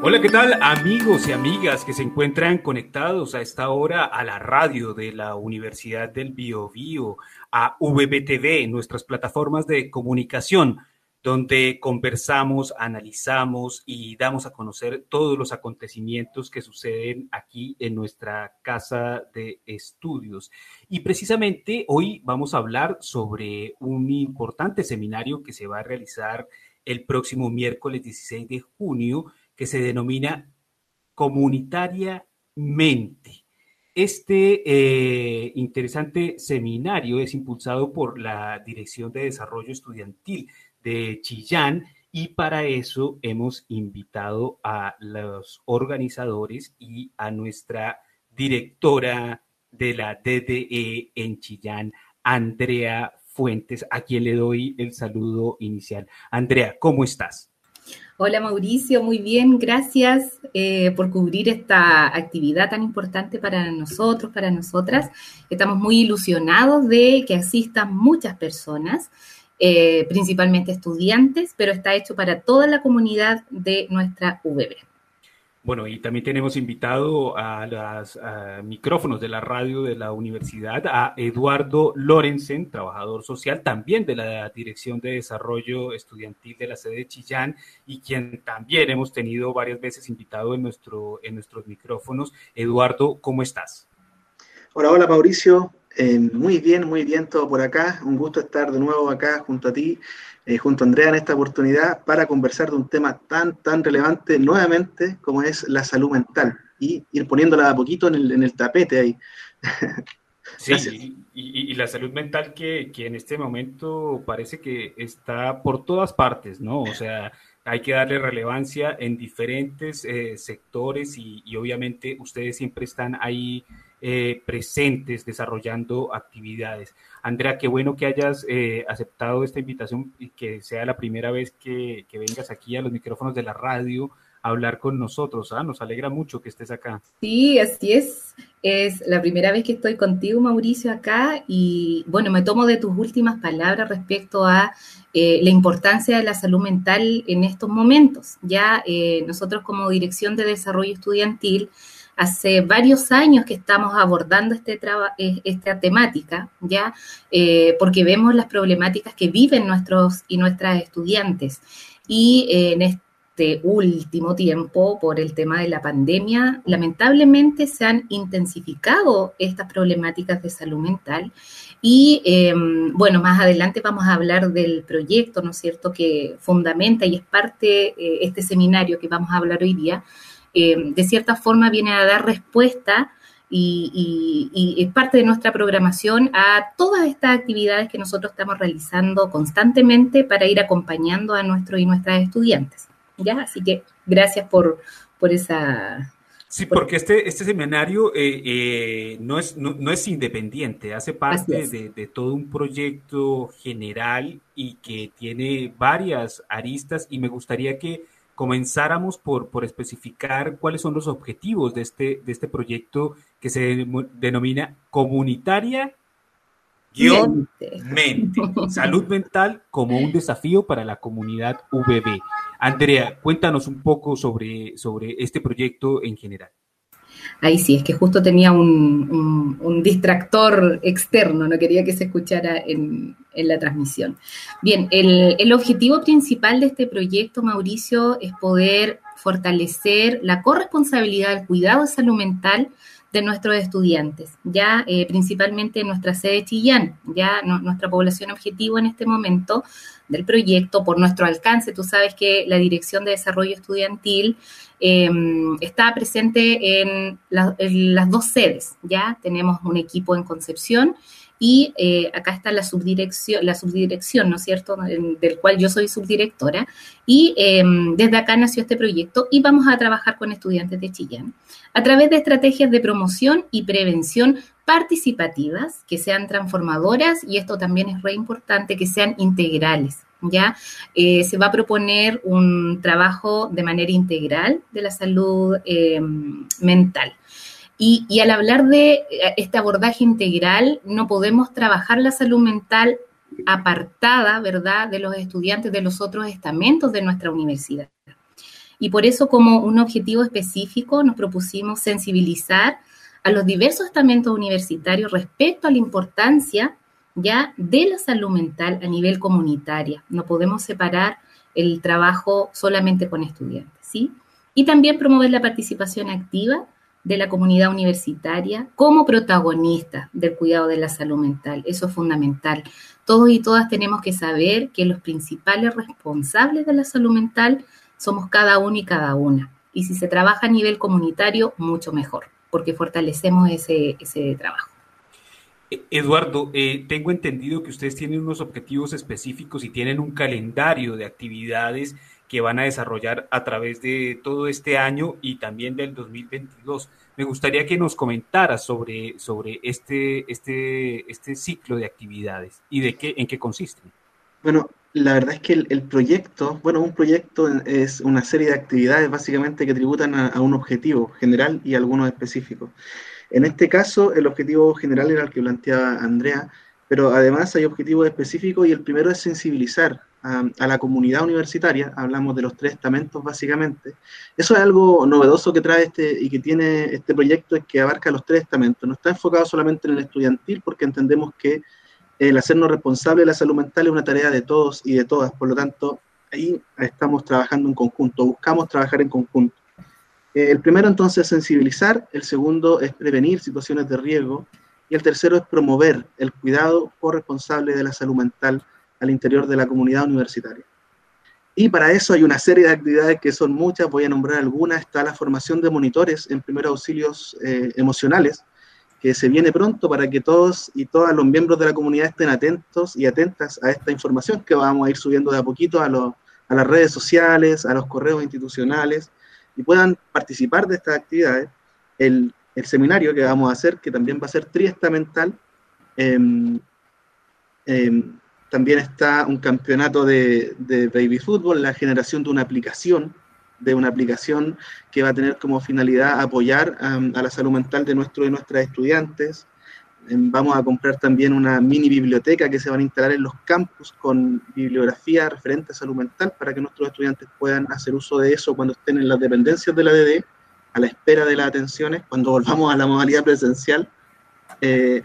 Hola, ¿qué tal amigos y amigas que se encuentran conectados a esta hora a la radio de la Universidad del Biobío, a VBTV, nuestras plataformas de comunicación, donde conversamos, analizamos y damos a conocer todos los acontecimientos que suceden aquí en nuestra casa de estudios. Y precisamente hoy vamos a hablar sobre un importante seminario que se va a realizar el próximo miércoles 16 de junio que se denomina comunitariamente. Este eh, interesante seminario es impulsado por la Dirección de Desarrollo Estudiantil de Chillán y para eso hemos invitado a los organizadores y a nuestra directora de la DDE en Chillán, Andrea Fuentes, a quien le doy el saludo inicial. Andrea, ¿cómo estás? Hola Mauricio, muy bien, gracias eh, por cubrir esta actividad tan importante para nosotros, para nosotras. Estamos muy ilusionados de que asistan muchas personas, eh, principalmente estudiantes, pero está hecho para toda la comunidad de nuestra VB. Bueno, y también tenemos invitado a los micrófonos de la radio de la universidad a Eduardo Lorenzen, trabajador social también de la Dirección de Desarrollo Estudiantil de la sede de Chillán y quien también hemos tenido varias veces invitado en, nuestro, en nuestros micrófonos. Eduardo, ¿cómo estás? Hola, hola Mauricio. Eh, muy bien, muy bien todo por acá. Un gusto estar de nuevo acá junto a ti eh, junto a Andrea en esta oportunidad para conversar de un tema tan, tan relevante nuevamente como es la salud mental y ir poniéndola a poquito en el, en el tapete ahí. Sí, y, y, la salud mental que, que, en este momento parece que está por todas partes, ¿no? O sea, hay que darle relevancia en diferentes eh, sectores y, y, obviamente ustedes siempre están ahí eh, presentes desarrollando actividades. Andrea, qué bueno que hayas eh, aceptado esta invitación y que sea la primera vez que, vengas aquí a los micrófonos de la radio a hablar con nosotros. ¿ah? Nos alegra mucho que estés acá. Sí, así es. Es la primera vez que estoy contigo, Mauricio, acá y bueno, me tomo de tus últimas palabras respecto a eh, la importancia de la salud mental en estos momentos. Ya nosotros como Dirección de Desarrollo Estudiantil, Hace varios años que estamos abordando este eh, esta temática, ¿ya? Eh, porque vemos las problemáticas que viven nuestros y nuestras estudiantes. Y eh, en este último tiempo, por el tema de la pandemia, lamentablemente se han intensificado estas problemáticas de salud mental. Y em, bueno, más adelante vamos a hablar del proyecto, ¿no es cierto?, que fundamenta y es parte, este seminario que vamos a hablar hoy día, eh, de cierta forma viene a dar respuesta y, es parte de nuestra programación a todas estas actividades que nosotros estamos realizando constantemente para ir acompañando a nuestros y nuestras estudiantes. ¿ya? Así que gracias por, por esa... Sí, porque este, este seminario eh, eh, no, es, no, es independiente, hace parte de, de, todo un proyecto general y que tiene varias aristas y me gustaría que comenzáramos por, por especificar cuáles son los objetivos de este, de este proyecto que se denomina comunitaria mente. Salud mental como un desafío para la comunidad VB. Andrea, cuéntanos un poco sobre, sobre este proyecto en general. Ahí sí, es que justo tenía un, distractor externo, no quería que se escuchara en, la transmisión. Bien, el, objetivo principal de este proyecto, Mauricio, es poder fortalecer la corresponsabilidad del cuidado de salud mental de nuestros estudiantes, ya eh, principalmente en nuestra sede Chillán, ya nuestra población objetivo en este momento del proyecto, por nuestro alcance, tú sabes que la Dirección de Desarrollo Estudiantil em, está presente en, en, las dos sedes, ya tenemos un equipo en Concepción y eh, acá está la subdirección, la subdirección, ¿no es cierto?, del cual yo soy subdirectora, y em, desde acá nació este proyecto y vamos a trabajar con estudiantes de Chillán a través de estrategias de promoción y prevención participativas, que sean transformadoras, y esto también es re importante, que sean integrales. ¿ya? Eh, se va a proponer un trabajo de manera integral de la salud em, mental. Y, al hablar de eh, este abordaje integral, no podemos trabajar la salud mental apartada, ¿verdad?, de los estudiantes de los otros estamentos de nuestra universidad. Y por eso, como un objetivo específico, nos propusimos sensibilizar a los diversos estamentos universitarios respecto a la importancia ya de la salud mental a nivel comunitaria. No podemos separar el trabajo solamente con estudiantes, ¿sí? Y también promover la participación activa de la comunidad universitaria como protagonista del cuidado de la salud mental. Eso es fundamental. Todos y todas tenemos que saber que los principales responsables de la salud mental somos cada uno y cada una. Y si se trabaja a nivel comunitario, mucho mejor, porque fortalecemos ese, ese trabajo. E, Eduardo, eh, tengo entendido que ustedes tienen unos objetivos específicos y tienen un calendario de actividades que van a desarrollar a través de todo este año y también del 2022. Me gustaría que nos comentara sobre, sobre este, este, este ciclo de actividades y de qué, en qué consisten. Bueno, la verdad es que el, proyecto, bueno, un proyecto es una serie de actividades básicamente que tributan a, un objetivo general y algunos específicos. En este caso, el objetivo general era el que planteaba Andrea, pero además hay objetivos específicos y el primero es sensibilizar a, la comunidad universitaria, hablamos de los tres estamentos básicamente. Eso es algo novedoso que trae este y que tiene este proyecto, es que abarca los tres estamentos. No está enfocado solamente en el estudiantil, porque entendemos que el hacernos responsable de la salud mental es una tarea de todos y de todas, por lo tanto, ahí estamos trabajando en conjunto, buscamos trabajar en conjunto. Eh, el primero entonces es sensibilizar, el segundo es prevenir situaciones de riesgo y el tercero es promover el cuidado corresponsable de la salud mental al interior de la comunidad universitaria. Y para eso hay una serie de actividades que son muchas, voy a nombrar algunas. Está la formación de monitores en primeros auxilios eh, emocionales, que se viene pronto para que todos y todas los miembros de la comunidad estén atentos y atentas a esta información que vamos a ir subiendo de a poquito a, a las redes sociales, a los correos institucionales y puedan participar de estas actividades. El, el seminario que vamos a hacer, que también va a ser triestamental, eh, también está un campeonato de, baby fútbol, la generación de una aplicación, de una aplicación que va a tener como finalidad apoyar a la salud mental de nuestros y nuestras estudiantes. Em, vamos a comprar también una mini biblioteca que se van a instalar en los campus con bibliografía referente a salud mental para que nuestros estudiantes puedan hacer uso de eso cuando estén en las dependencias de la DD, a la espera de las atenciones, cuando volvamos a la modalidad presencial. Eh,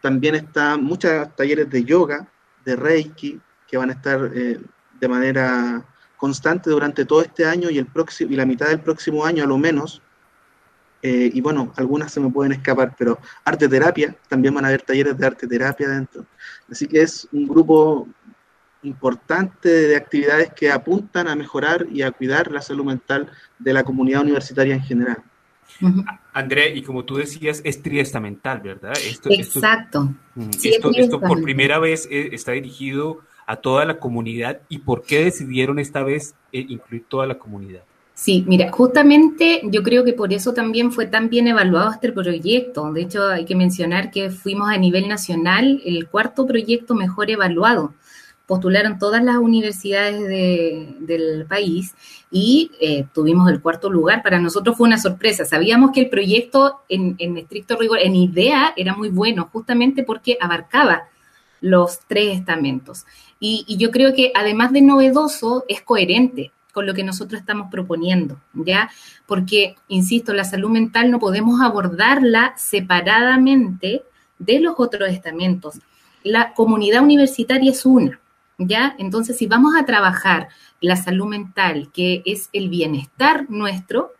también están muchos talleres de yoga, de Reiki que van a estar eh, de manera constante durante todo este año y, el próximo, y la mitad del próximo año a lo menos. Eh, y bueno, algunas se me pueden escapar, pero arte terapia, también van a haber talleres de arte terapia dentro. Así que es un grupo importante de actividades que apuntan a mejorar y a cuidar la salud mental de la comunidad universitaria en general. André, y como tú decías, es triestamental, ¿verdad? Exacto. Esto, esto, por primera vez eh, está dirigido a toda la comunidad. ¿Y por qué decidieron esta vez eh, incluir toda la comunidad? Sí, mira, justamente yo creo que por eso también fue tan bien evaluado este proyecto. De hecho, hay que mencionar que fuimos a nivel nacional el cuarto proyecto mejor evaluado postularon todas las universidades del país y eh, tuvimos el cuarto lugar. Para nosotros fue una sorpresa. Sabíamos que el proyecto en, estricto rigor, en idea, era muy bueno, justamente porque abarcaba los tres estamentos. Y, y yo creo que además de novedoso, es coherente con lo que nosotros estamos proponiendo, ¿ya? Porque, insisto, la salud mental no podemos abordarla separadamente de los otros estamentos. La comunidad universitaria es una, ¿ya? Entonces, si vamos a trabajar la salud mental, que es el bienestar nuestro,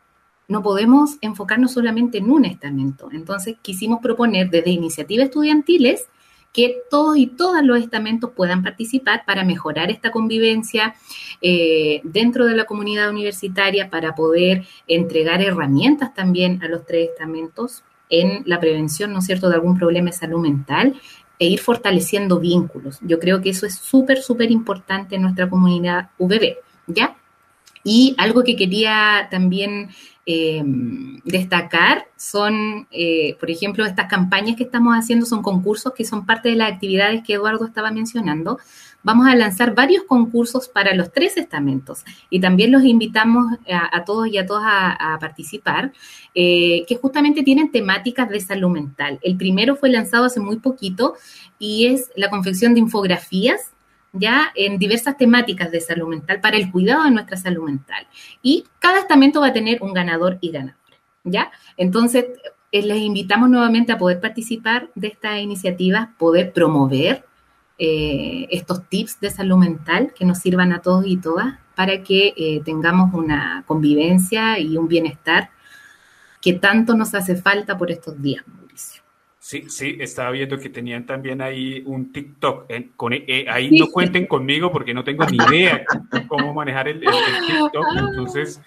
no podemos enfocarnos solamente en un estamento. Entonces, quisimos proponer desde iniciativas estudiantiles que todos y todas los estamentos puedan participar para mejorar esta convivencia eh, dentro de la comunidad universitaria, para poder entregar herramientas también a los tres estamentos en la prevención, ¿no es cierto?, de algún problema de salud mental e ir fortaleciendo vínculos. Yo creo que eso es súper, súper importante en nuestra comunidad VB, ¿ya? Y algo que quería también eh, destacar son, eh, por ejemplo, estas campañas que estamos haciendo son concursos que son parte de las actividades que Eduardo estaba mencionando. Vamos a lanzar varios concursos para los tres estamentos y también los invitamos a, todos y a todas a, participar, eh, que justamente tienen temáticas de salud mental. El primero fue lanzado hace muy poquito y es la confección de infografías ya en diversas temáticas de salud mental para el cuidado de nuestra salud mental. Y cada estamento va a tener un ganador y ganador, ¿ya? Entonces, eh, les invitamos nuevamente a poder participar de esta iniciativa, poder promover eh, estos tips de salud mental que nos sirvan a todos y todas para que eh, tengamos una convivencia y un bienestar que tanto nos hace falta por estos días, Mauricio. Sí, sí, estaba viendo que tenían también ahí un TikTok. con, eh, ahí no cuenten conmigo porque no tengo ni idea cómo manejar el, TikTok. Entonces,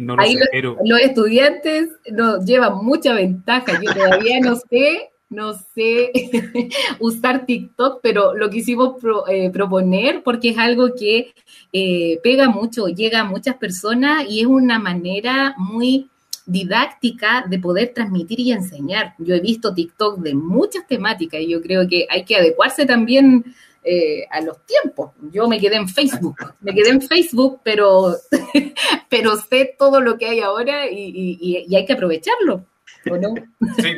no lo sé. pero... los estudiantes nos llevan mucha ventaja. Yo todavía no sé no sé usar TikTok, pero lo quisimos eh, proponer porque es algo que eh, pega mucho, llega a muchas personas y es una manera muy didáctica de poder transmitir y enseñar. Yo he visto TikTok de muchas temáticas y yo creo que hay que adecuarse también eh, a los tiempos. Yo me quedé en Facebook, me quedé en Facebook, pero, pero sé todo lo que hay ahora y hay que aprovecharlo. Sí,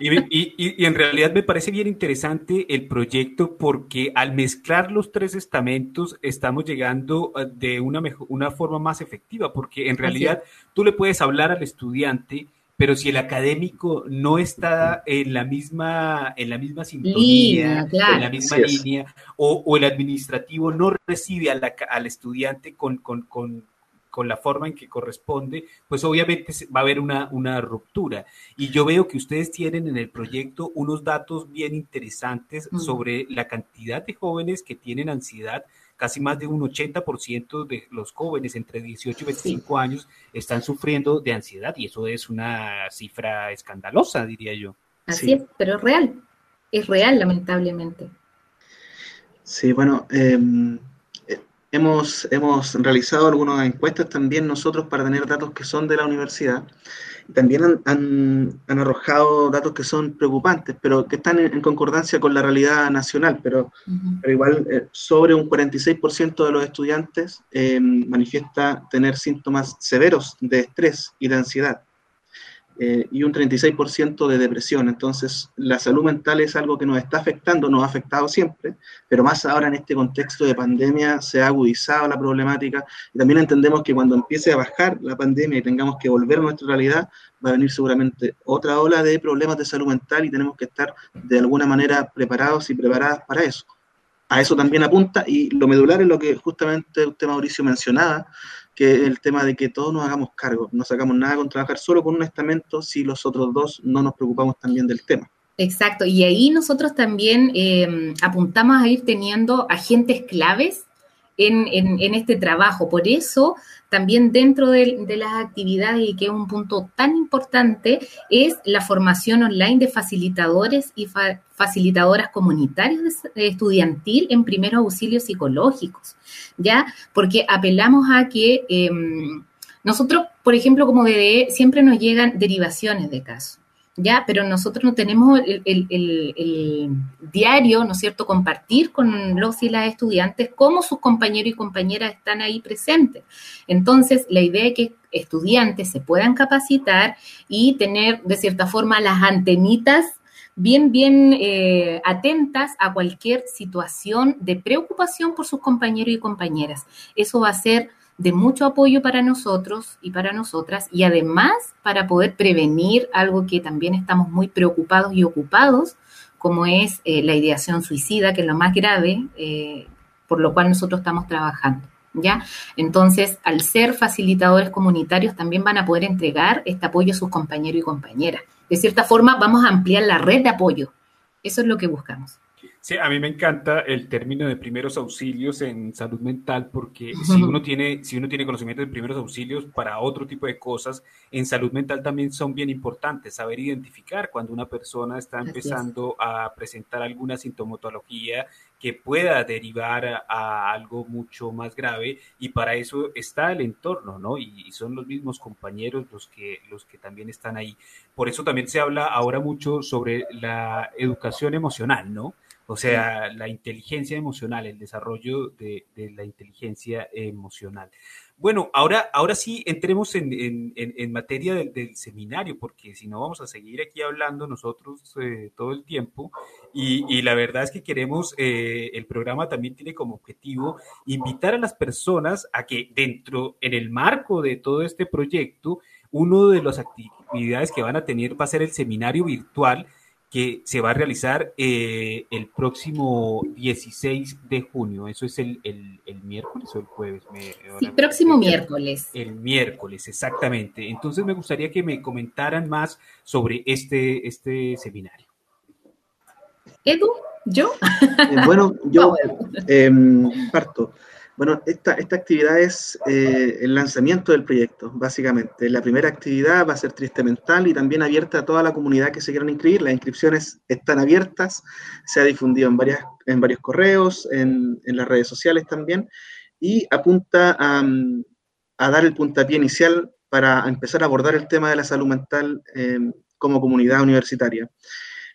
y, en realidad me parece bien interesante el proyecto porque al mezclar los tres estamentos estamos llegando eh, de una, mejor, una forma más efectiva, porque en realidad tú le puedes hablar al estudiante, pero si el académico no está en la misma, en la misma sintonía, en la misma línea, o, el administrativo no recibe al estudiante con, con, con la forma en que corresponde, pues obviamente va a haber una, una ruptura. Y yo veo que ustedes tienen en el proyecto unos datos bien interesantes mm. sobre la cantidad de jóvenes que tienen ansiedad. Casi más de un 80% de los jóvenes entre 18 y 25 años están sufriendo de ansiedad y eso es una cifra escandalosa, diría yo. Así es, pero es real, es real lamentablemente. Sí, bueno, eh, Hemos, hemos realizado algunas encuestas también nosotros para tener datos que son de la universidad. También han, han, arrojado datos que son preocupantes, pero que están en, concordancia con la realidad nacional. Pero, pero igual, eh, sobre un 46% de los estudiantes eh, manifiesta tener síntomas severos de estrés y de ansiedad. Eh, y un 36% de depresión. Entonces, la salud mental es algo que nos está afectando, nos ha afectado siempre, pero más ahora en este contexto de pandemia se ha agudizado la problemática y también entendemos que cuando empiece a bajar la pandemia y tengamos que volver a nuestra realidad, va a venir seguramente otra ola de problemas de salud mental y tenemos que estar de alguna manera preparados y preparadas para eso. A eso también apunta y lo medular es lo que justamente usted, Mauricio, mencionaba, que el tema de que todos nos hagamos cargo, no sacamos nada con trabajar solo con un estamento si los otros dos no nos preocupamos también del tema. Exacto, y ahí nosotros también eh, apuntamos a ir teniendo agentes claves en, en, este trabajo. Por eso, también dentro de, las actividades, y que es un punto tan importante, es la formación online de facilitadores y facilitadoras comunitarias estudiantil en primeros auxilios psicológicos, ¿ya? Porque apelamos a que em, nosotros, por ejemplo, como BDE, siempre nos llegan derivaciones de casos. ¿Ya? Pero nosotros no tenemos el, diario, ¿no es cierto?, compartir con los y las estudiantes cómo sus compañeros y compañeras están ahí presentes. Entonces, la idea es que estudiantes se puedan capacitar y tener, de cierta forma, las antenitas bien, bien eh, atentas a cualquier situación de preocupación por sus compañeros y compañeras. Eso va a ser de mucho apoyo para nosotros y para nosotras y además para poder prevenir algo que también estamos muy preocupados y ocupados, como es eh, la ideación suicida, que es lo más grave, eh, por lo cual nosotros estamos trabajando. ¿Ya? Entonces, al ser facilitadores comunitarios, también van a poder entregar este apoyo a sus compañeros y compañeras. De cierta forma, vamos a ampliar la red de apoyo. Eso es lo que buscamos. Sí, a mí me encanta el término de primeros auxilios en salud mental porque si uno tiene si uno tiene conocimiento de primeros auxilios para otro tipo de cosas en salud mental también son bien importantes saber identificar cuando una persona está empezando a presentar alguna sintomatología que pueda derivar a, algo mucho más grave y para eso está el entorno, ¿no? Y, y, son los mismos compañeros los que los que también están ahí. Por eso también se habla ahora mucho sobre la educación emocional, ¿no? O sea, la inteligencia emocional, el desarrollo de, la inteligencia emocional. Bueno, ahora, ahora sí entremos en, materia del, seminario, porque si no vamos a seguir aquí hablando nosotros eh, todo el tiempo. Y, la verdad es que queremos, eh, el programa también tiene como objetivo invitar a las personas a que dentro, en el marco de todo este proyecto, uno de las actividades que van a tener va a ser el seminario virtual que se va a realizar eh, el próximo 16 de junio. Eso es el, miércoles o el jueves. sí, próximo miércoles. El miércoles, exactamente. Entonces me gustaría que me comentaran más sobre este, este seminario. Edu, ¿yo? Eh, bueno, yo em, parto. Bueno, esta, esta actividad es eh, el lanzamiento del proyecto, básicamente. La primera actividad va a ser Triste Mental y también abierta a toda la comunidad que se quieran inscribir. Las inscripciones están abiertas, se ha difundido en, varias, en varios correos, en, en las redes sociales también, y apunta a, a, dar el puntapié inicial para empezar a abordar el tema de la salud mental eh, como comunidad universitaria.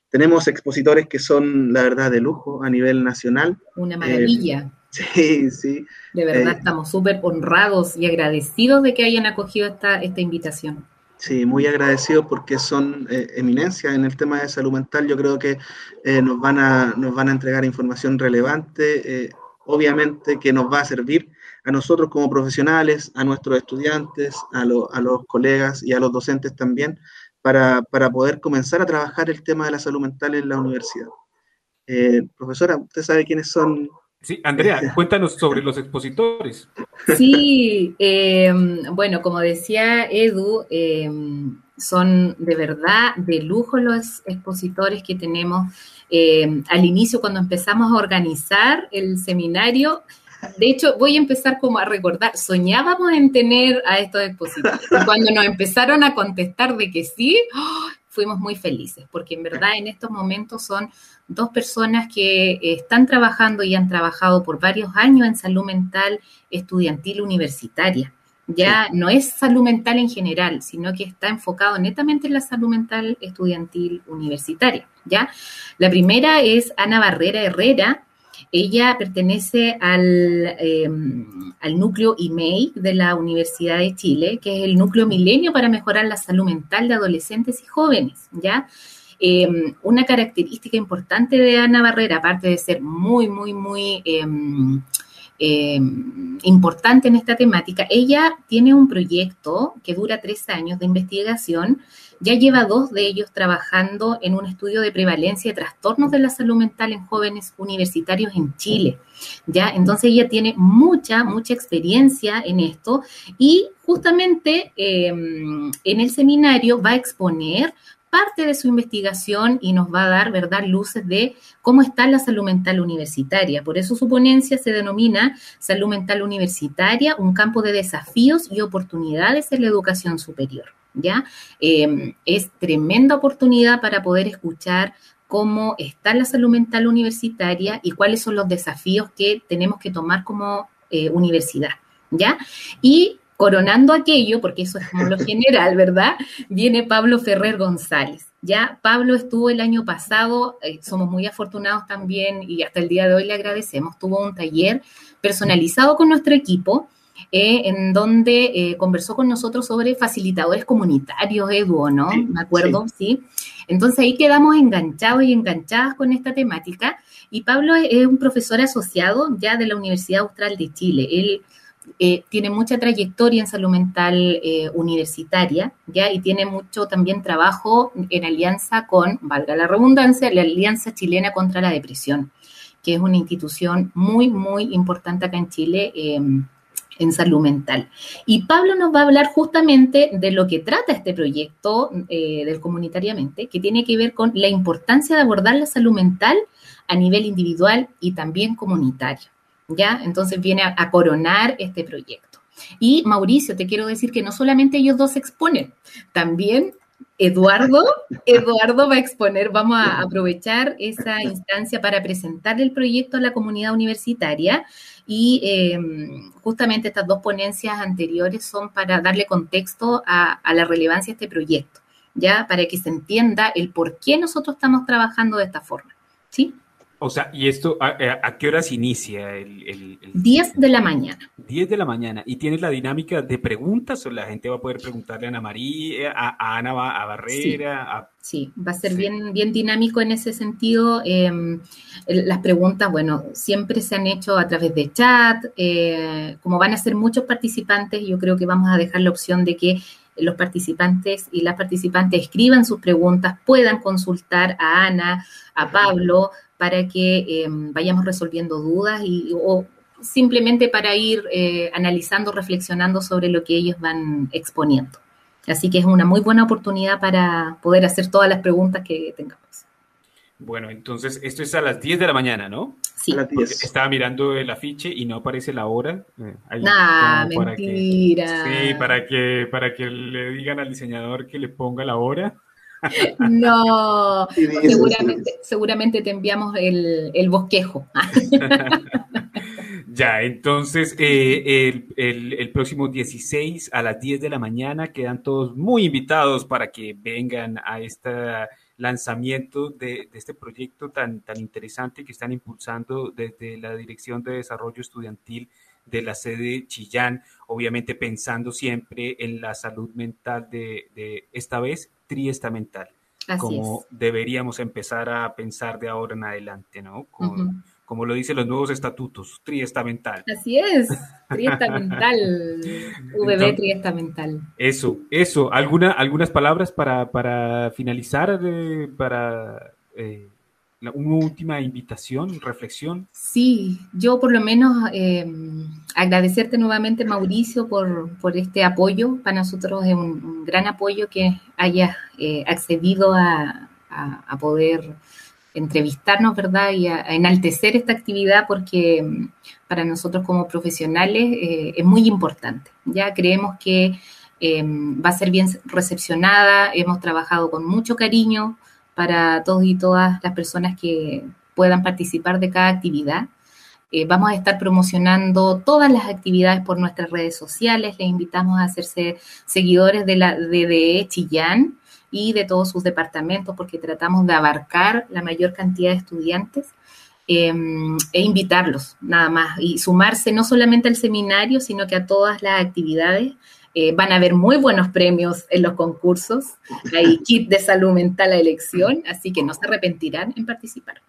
Tenemos expositores que son, la verdad, de lujo a nivel nacional. Una maravilla. Sí, sí. De verdad eh, estamos súper honrados y agradecidos de que hayan acogido esta, esta invitación. Sí, muy agradecidos porque son eh, eminencias en el tema de salud mental. Yo creo que eh, nos, van a, nos van a entregar información relevante, obviamente que nos va a servir a nosotros como profesionales, a nuestros estudiantes, a, a los colegas y a los docentes también, para, para, poder comenzar a trabajar el tema de la salud mental en la universidad. profesora, ¿usted sabe quiénes son Sí, Andrea, cuéntanos sobre los expositores. Sí, em, bueno, como decía Edu, em, son de verdad de lujo los expositores que tenemos. Em, al inicio, cuando empezamos a organizar el seminario, de hecho, voy a empezar como a recordar, soñábamos en tener a estos expositores. cuando nos empezaron a contestar de que sí, ¡oh! Fuimos muy felices, porque en verdad en estos momentos son dos personas que están trabajando y han trabajado por varios años en salud mental estudiantil universitaria. Ya no es salud mental en general, sino que está enfocado netamente en la salud mental estudiantil universitaria. ¿ya? La primera es Ana Barrera Herrera, ella pertenece al, em, al núcleo IMEI de la Universidad de Chile, que es el núcleo milenio para mejorar la salud mental de adolescentes y jóvenes, ¿ya? Em, una característica importante de Ana Barrera, aparte de ser muy, muy, muy em, importante en esta temática, ella tiene un proyecto que dura tres años de investigación ya lleva dos de ellos trabajando en un estudio de prevalencia de trastornos de la salud mental en jóvenes universitarios en Chile. ¿ya? Entonces ella tiene mucha, mucha experiencia en esto y justamente em, en el seminario va a exponer parte de su investigación y nos va a dar, ¿verdad?, luces de cómo está la salud mental universitaria. Por eso su ponencia se denomina Salud Mental Universitaria, un campo de desafíos y oportunidades en la educación superior. ¿ya? Em, es tremenda oportunidad para poder escuchar cómo está la salud mental universitaria y cuáles son los desafíos que tenemos que tomar como eh, universidad, ¿ya? Y coronando aquello, porque eso es como lo general, ¿verdad? Viene Pablo Ferrer González. Ya Pablo estuvo el año pasado, eh, somos muy afortunados también y hasta el día de hoy le agradecemos, tuvo un taller personalizado con nuestro equipo eh, en donde eh, conversó con nosotros sobre facilitadores comunitarios, Edu, ¿no? Me acuerdo, sí. Entonces ahí quedamos enganchados y enganchadas con esta temática. Y Pablo es un profesor asociado ya de la Universidad Austral de Chile. Él eh, tiene mucha trayectoria en salud mental universitaria, ¿ya? Y tiene mucho también trabajo en alianza con, valga la redundancia, la Alianza Chilena contra la Depresión, que es una institución muy, muy importante acá en Chile en salud mental. Y Pablo nos va a hablar justamente de lo que trata este proyecto eh, del comunitariamente, que tiene que ver con la importancia de abordar la salud mental a nivel individual y también comunitario. ¿Ya? Entonces viene a, coronar este proyecto. Y Mauricio, te quiero decir que no solamente ellos dos exponen, también Eduardo, Eduardo va a exponer, vamos a aprovechar esa instancia para presentar el proyecto a la comunidad universitaria y em, justamente estas dos ponencias anteriores son para darle contexto a, la relevancia de este proyecto, ¿ya? Para que se entienda el por qué nosotros estamos trabajando de esta forma, ¿sí? O sea, ¿y esto a, eh, qué horas inicia? El, 10 de la mañana. 10 de la mañana. ¿Y tienes la dinámica de preguntas o la gente va a poder preguntarle a Ana María, a, Ana a Barrera? Sí, va a ser bien, bien dinámico en ese sentido. Em, las preguntas, bueno, siempre se han hecho a través de chat. Eh, como van a ser muchos participantes, yo creo que vamos a dejar la opción de que los participantes y las participantes escriban sus preguntas, puedan consultar a Ana, a Pablo, para que em, vayamos resolviendo dudas y, o simplemente para ir eh, analizando, reflexionando sobre lo que ellos van exponiendo. Así que es una muy buena oportunidad para poder hacer todas las preguntas que tengamos. Bueno, entonces esto es a las 10 de la mañana, ¿no? Sí. A las 10. Estaba mirando el afiche y no aparece la hora. Eh, nah, mentira. sí, para que, para que le digan al diseñador que le ponga la hora. No, seguramente, seguramente te enviamos el, bosquejo. Ya, entonces eh, el, próximo 16 a las 10 de la mañana quedan todos muy invitados para que vengan a este lanzamiento de, este proyecto tan, tan interesante que están impulsando desde la Dirección de Desarrollo Estudiantil de la sede Chillán, obviamente pensando siempre en la salud mental de, de esta vez triestamental, como deberíamos empezar a pensar de ahora en adelante, ¿no? Como lo dicen los nuevos estatutos, triestamental. Así es, triestamental, VB triestamental. Eso, eso. ¿Alguna, algunas palabras para, para finalizar, eh, para eh, una última invitación, reflexión. Sí, yo por lo menos em, agradecerte nuevamente, Mauricio, por, este apoyo. Para nosotros es un, gran apoyo que hayas eh, accedido a, poder entrevistarnos, ¿verdad? Y a, enaltecer esta actividad porque em, para nosotros como profesionales eh, es muy importante. Ya creemos que em, va a ser bien recepcionada, hemos trabajado con mucho cariño para todos y todas las personas que puedan participar de cada actividad. Eh, vamos a estar promocionando todas las actividades por nuestras redes sociales. Les invitamos a hacerse seguidores de la DDE Chillán y de todos sus departamentos porque tratamos de abarcar la mayor cantidad de estudiantes em, e invitarlos nada más y sumarse no solamente al seminario, sino que a todas las actividades eh, van a haber muy buenos premios en los concursos. Hay kit de salud mental a elección, así que no se arrepentirán en participar.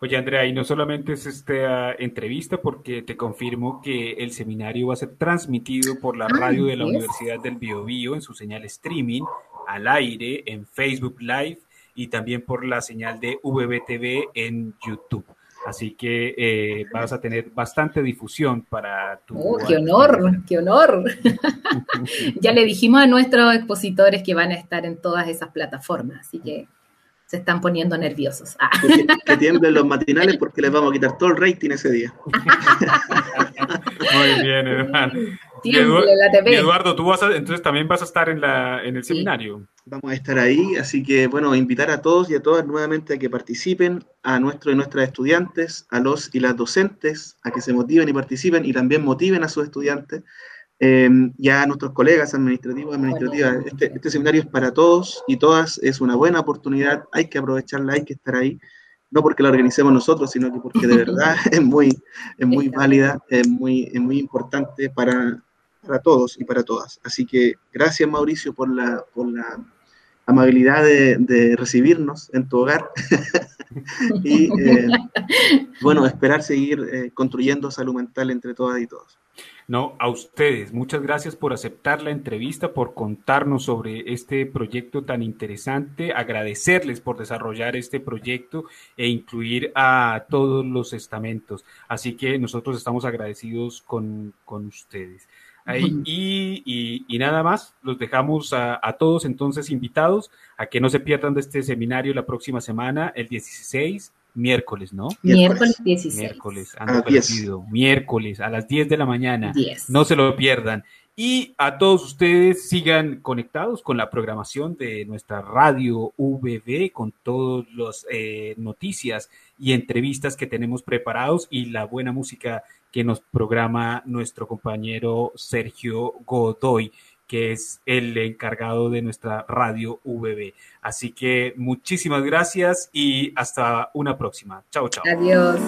Oye, Andrea, y no solamente es esta entrevista, porque te confirmo que el seminario va a ser transmitido por la ah, radio de la Universidad del Biobío en su señal streaming, al aire, en Facebook Live y también por la señal de VBTV en YouTube. Así que eh, vas a tener bastante difusión para tu... ¡Oh, qué honor! ¡Qué honor! ya le dijimos a nuestros expositores que van a estar en todas esas plataformas, así que se están poniendo nerviosos. Ah. Que, tiemblen los matinales porque les vamos a quitar todo el rating ese día. Muy bien, Eduardo. Eduardo, tú vas a, entonces también vas a estar en, la, en el seminario. Vamos a estar ahí, así que bueno, invitar a todos y a todas nuevamente a que participen, a nuestros y nuestras estudiantes, a los y las docentes, a que se motiven y participen y también motiven a sus estudiantes eh, y a nuestros colegas administrativos, administrativas. Este, este, seminario es para todos y todas, es una buena oportunidad, hay que aprovecharla, hay que estar ahí, no porque la organicemos nosotros, sino que porque de verdad es muy, es muy válida, es muy, es muy importante para, para todos y para todas. Así que gracias Mauricio por la, por la amabilidad de, recibirnos en tu hogar y eh, bueno, esperar seguir eh, construyendo salud mental entre todas y todos. No, a ustedes, muchas gracias por aceptar la entrevista, por contarnos sobre este proyecto tan interesante, agradecerles por desarrollar este proyecto e incluir a todos los estamentos. Así que nosotros estamos agradecidos con, ustedes. Y, nada más, los dejamos a, a, todos entonces invitados a que no se pierdan de este seminario la próxima semana, el 16 miércoles, ¿no? Miércoles 16. Miércoles, Miércoles a las 10 de la mañana. No se lo pierdan. Y a todos ustedes sigan conectados con la programación de nuestra radio VB, con todas las eh, noticias y entrevistas que tenemos preparados y la buena música que nos programa nuestro compañero Sergio Godoy que es el encargado de nuestra radio VB. Así que muchísimas gracias y hasta una próxima. Chao, chao. Adiós.